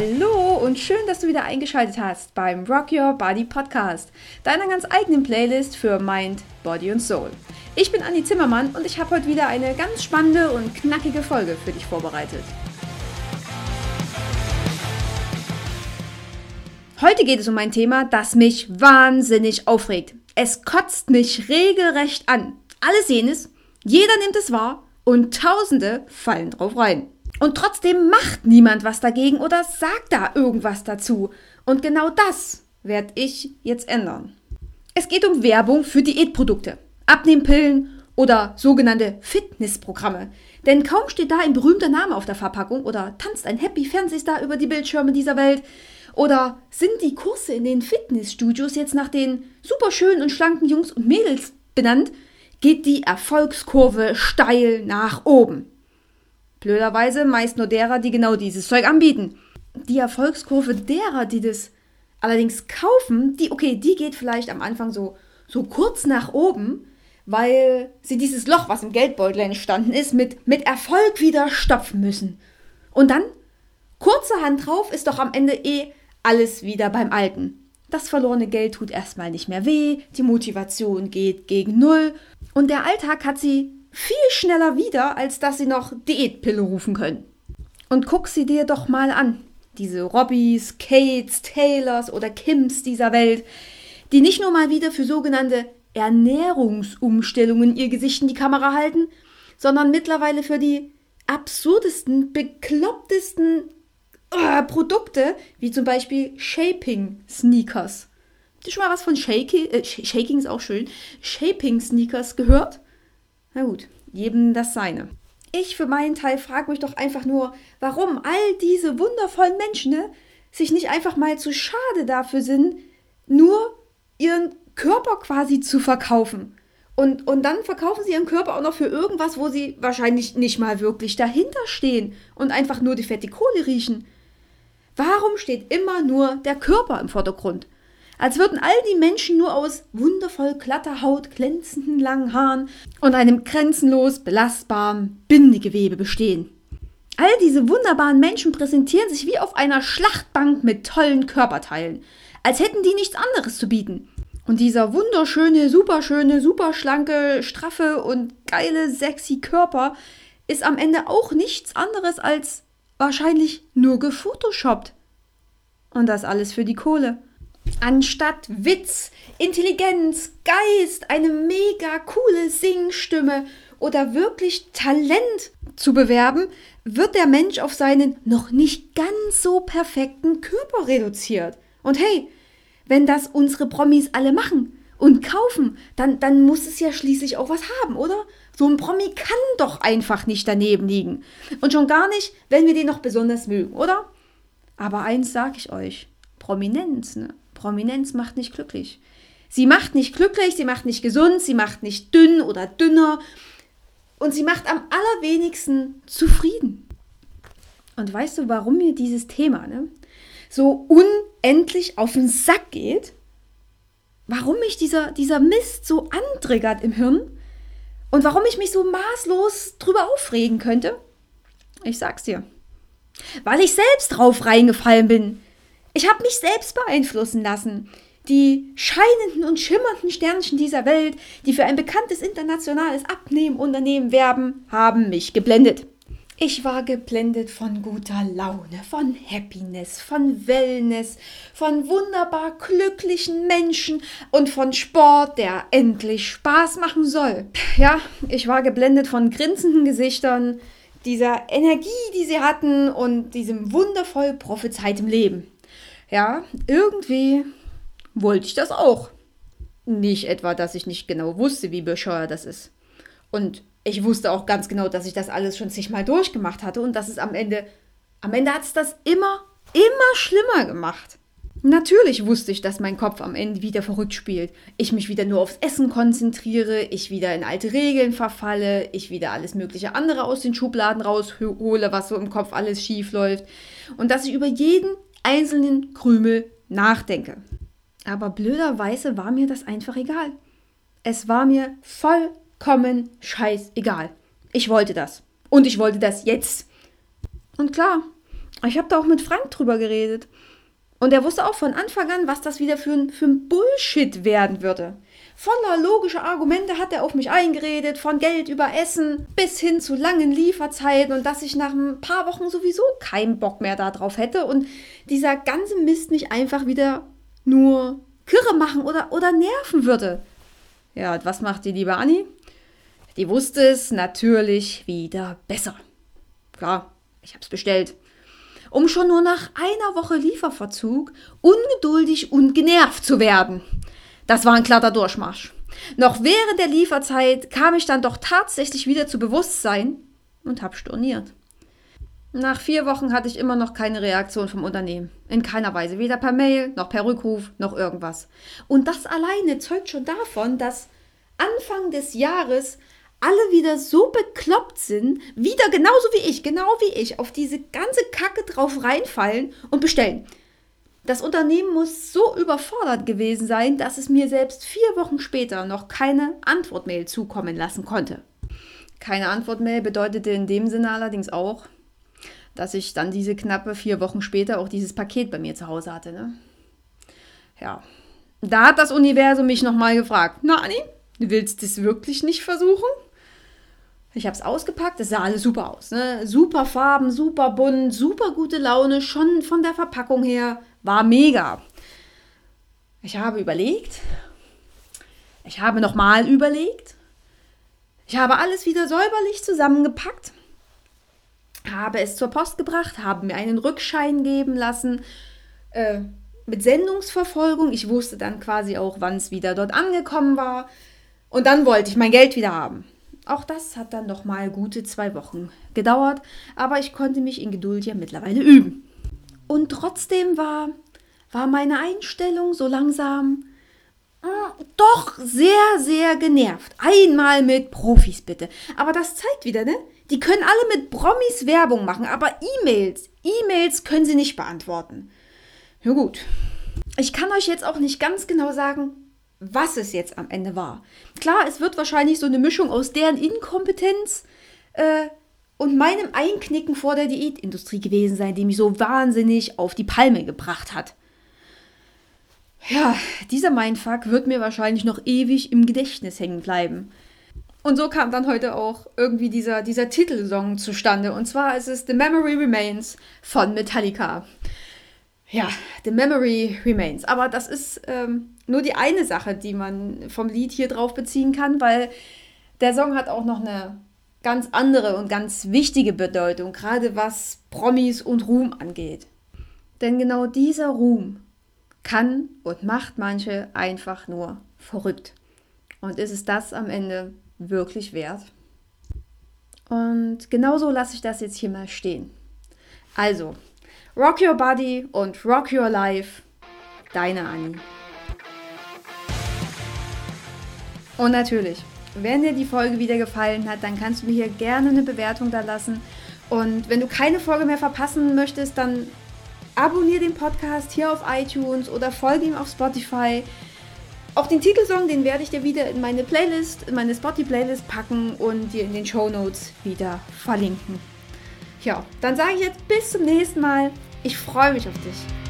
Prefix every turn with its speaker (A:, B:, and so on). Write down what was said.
A: Hallo und schön, dass du wieder eingeschaltet hast beim Rock Your Body Podcast, deiner ganz eigenen Playlist für Mind, Body und Soul. Ich bin Anni Zimmermann und ich habe heute wieder eine ganz spannende und knackige Folge für dich vorbereitet. Heute geht es um ein Thema, das mich wahnsinnig aufregt. Es kotzt mich regelrecht an. Alle sehen es, jeder nimmt es wahr und Tausende fallen drauf rein. Und trotzdem macht niemand was dagegen oder sagt da irgendwas dazu. Und genau das werde ich jetzt ändern. Es geht um Werbung für Diätprodukte, Abnehmpillen oder sogenannte Fitnessprogramme. Denn kaum steht da ein berühmter Name auf der Verpackung oder tanzt ein Happy Fernsehstar über die Bildschirme dieser Welt oder sind die Kurse in den Fitnessstudios jetzt nach den superschönen und schlanken Jungs und Mädels benannt, geht die Erfolgskurve steil nach oben. Blöderweise meist nur derer, die genau dieses Zeug anbieten. Die Erfolgskurve derer, die das allerdings kaufen, die, okay, die geht vielleicht am Anfang so, so kurz nach oben, weil sie dieses Loch, was im Geldbeutel entstanden ist, mit, mit Erfolg wieder stopfen müssen. Und dann, kurzerhand drauf, ist doch am Ende eh alles wieder beim Alten. Das verlorene Geld tut erstmal nicht mehr weh, die Motivation geht gegen Null und der Alltag hat sie viel schneller wieder, als dass sie noch Diätpille rufen können. Und guck sie dir doch mal an. Diese Robbys, Kates, Taylors oder Kims dieser Welt, die nicht nur mal wieder für sogenannte Ernährungsumstellungen ihr Gesicht in die Kamera halten, sondern mittlerweile für die absurdesten, beklopptesten äh, Produkte, wie zum Beispiel Shaping Sneakers. Habt ihr schon mal was von Shaking, äh, Shaking ist auch schön, Shaping Sneakers gehört? Na gut, jedem das seine. Ich für meinen Teil frage mich doch einfach nur, warum all diese wundervollen Menschen ne, sich nicht einfach mal zu schade dafür sind, nur ihren Körper quasi zu verkaufen. Und, und dann verkaufen sie ihren Körper auch noch für irgendwas, wo sie wahrscheinlich nicht mal wirklich dahinter stehen und einfach nur die fette Kohle riechen. Warum steht immer nur der Körper im Vordergrund? Als würden all die Menschen nur aus wundervoll glatter Haut, glänzenden langen Haaren und einem grenzenlos belastbaren Bindegewebe bestehen. All diese wunderbaren Menschen präsentieren sich wie auf einer Schlachtbank mit tollen Körperteilen, als hätten die nichts anderes zu bieten. Und dieser wunderschöne, superschöne, superschlanke, straffe und geile, sexy Körper ist am Ende auch nichts anderes als wahrscheinlich nur gefotoshoppt. Und das alles für die Kohle. Anstatt Witz, Intelligenz, Geist, eine mega coole Singstimme oder wirklich Talent zu bewerben, wird der Mensch auf seinen noch nicht ganz so perfekten Körper reduziert. Und hey, wenn das unsere Promis alle machen und kaufen, dann, dann muss es ja schließlich auch was haben, oder? So ein Promi kann doch einfach nicht daneben liegen. Und schon gar nicht, wenn wir den noch besonders mögen, oder? Aber eins sag ich euch, Prominenz, ne? Prominenz macht nicht glücklich. Sie macht nicht glücklich, sie macht nicht gesund, sie macht nicht dünn oder dünner und sie macht am allerwenigsten zufrieden. Und weißt du, warum mir dieses Thema ne, so unendlich auf den Sack geht? Warum mich dieser, dieser Mist so antriggert im Hirn? Und warum ich mich so maßlos drüber aufregen könnte? Ich sag's dir. Weil ich selbst drauf reingefallen bin. Ich habe mich selbst beeinflussen lassen. Die scheinenden und schimmernden Sternchen dieser Welt, die für ein bekanntes internationales Abnehmenunternehmen werben, haben mich geblendet. Ich war geblendet von guter Laune, von Happiness, von Wellness, von wunderbar glücklichen Menschen und von Sport, der endlich Spaß machen soll. Ja, ich war geblendet von grinsenden Gesichtern, dieser Energie, die sie hatten und diesem wundervoll prophezeitem Leben. Ja, irgendwie wollte ich das auch. Nicht etwa, dass ich nicht genau wusste, wie bescheuert das ist. Und ich wusste auch ganz genau, dass ich das alles schon zigmal durchgemacht hatte und dass es am Ende, am Ende hat es das immer, immer schlimmer gemacht. Natürlich wusste ich, dass mein Kopf am Ende wieder verrückt spielt. Ich mich wieder nur aufs Essen konzentriere, ich wieder in alte Regeln verfalle, ich wieder alles mögliche andere aus den Schubladen raushole, was so im Kopf alles schief läuft. Und dass ich über jeden einzelnen Krümel nachdenke. Aber blöderweise war mir das einfach egal. Es war mir vollkommen scheißegal. Ich wollte das. Und ich wollte das jetzt. Und klar, Ich habe da auch mit Frank drüber geredet. Und er wusste auch von Anfang an, was das wieder für ein, für ein Bullshit werden würde. Voller logischer Argumente hat er auf mich eingeredet, von Geld über Essen bis hin zu langen Lieferzeiten und dass ich nach ein paar Wochen sowieso keinen Bock mehr darauf hätte und dieser ganze Mist mich einfach wieder nur kirre machen oder, oder nerven würde. Ja, und was macht die liebe Anni? Die wusste es natürlich wieder besser. Klar, ich hab's bestellt. Um schon nur nach einer Woche Lieferverzug ungeduldig und genervt zu werden. Das war ein glatter Durchmarsch. Noch während der Lieferzeit kam ich dann doch tatsächlich wieder zu Bewusstsein und habe storniert. Nach vier Wochen hatte ich immer noch keine Reaktion vom Unternehmen. In keiner Weise. Weder per Mail, noch per Rückruf, noch irgendwas. Und das alleine zeugt schon davon, dass Anfang des Jahres alle wieder so bekloppt sind, wieder genauso wie ich, genau wie ich, auf diese ganze Kacke drauf reinfallen und bestellen. Das Unternehmen muss so überfordert gewesen sein, dass es mir selbst vier Wochen später noch keine Antwortmail zukommen lassen konnte. Keine Antwortmail bedeutete in dem Sinne allerdings auch, dass ich dann diese knappe vier Wochen später auch dieses Paket bei mir zu Hause hatte. Ne? Ja, da hat das Universum mich nochmal gefragt, na Anni, du willst es wirklich nicht versuchen? Ich habe es ausgepackt, es sah alles super aus. Ne? Super Farben, super bunt, super gute Laune, schon von der Verpackung her war mega. Ich habe überlegt, ich habe nochmal überlegt, ich habe alles wieder säuberlich zusammengepackt, habe es zur Post gebracht, habe mir einen Rückschein geben lassen äh, mit Sendungsverfolgung. Ich wusste dann quasi auch, wann es wieder dort angekommen war. Und dann wollte ich mein Geld wieder haben. Auch das hat dann noch mal gute zwei Wochen gedauert, aber ich konnte mich in Geduld ja mittlerweile üben. Und trotzdem war, war meine Einstellung so langsam äh, doch sehr, sehr genervt. Einmal mit Profis bitte. Aber das zeigt wieder, ne? Die können alle mit Promis Werbung machen, aber E-Mails, E-Mails können sie nicht beantworten. Ja gut. Ich kann euch jetzt auch nicht ganz genau sagen, was es jetzt am Ende war. Klar, es wird wahrscheinlich so eine Mischung aus deren Inkompetenz äh, und meinem Einknicken vor der Diätindustrie gewesen sein, die mich so wahnsinnig auf die Palme gebracht hat. Ja, dieser Mindfuck wird mir wahrscheinlich noch ewig im Gedächtnis hängen bleiben. Und so kam dann heute auch irgendwie dieser, dieser Titelsong zustande. Und zwar ist es The Memory Remains von Metallica. Ja, The Memory Remains. Aber das ist ähm, nur die eine Sache, die man vom Lied hier drauf beziehen kann, weil der Song hat auch noch eine ganz andere und ganz wichtige Bedeutung, gerade was Promis und Ruhm angeht. Denn genau dieser Ruhm kann und macht manche einfach nur verrückt. Und ist es das am Ende wirklich wert? Und genauso lasse ich das jetzt hier mal stehen. Also, Rock Your Body und Rock Your Life, deine Annie. Und natürlich, wenn dir die Folge wieder gefallen hat, dann kannst du mir hier gerne eine Bewertung da lassen. Und wenn du keine Folge mehr verpassen möchtest, dann abonniere den Podcast hier auf iTunes oder folge ihm auf Spotify. Auch den Titelsong, den werde ich dir wieder in meine Playlist, in meine Spotify-Playlist packen und dir in den Show Notes wieder verlinken. Ja, dann sage ich jetzt bis zum nächsten Mal. Ich freue mich auf dich.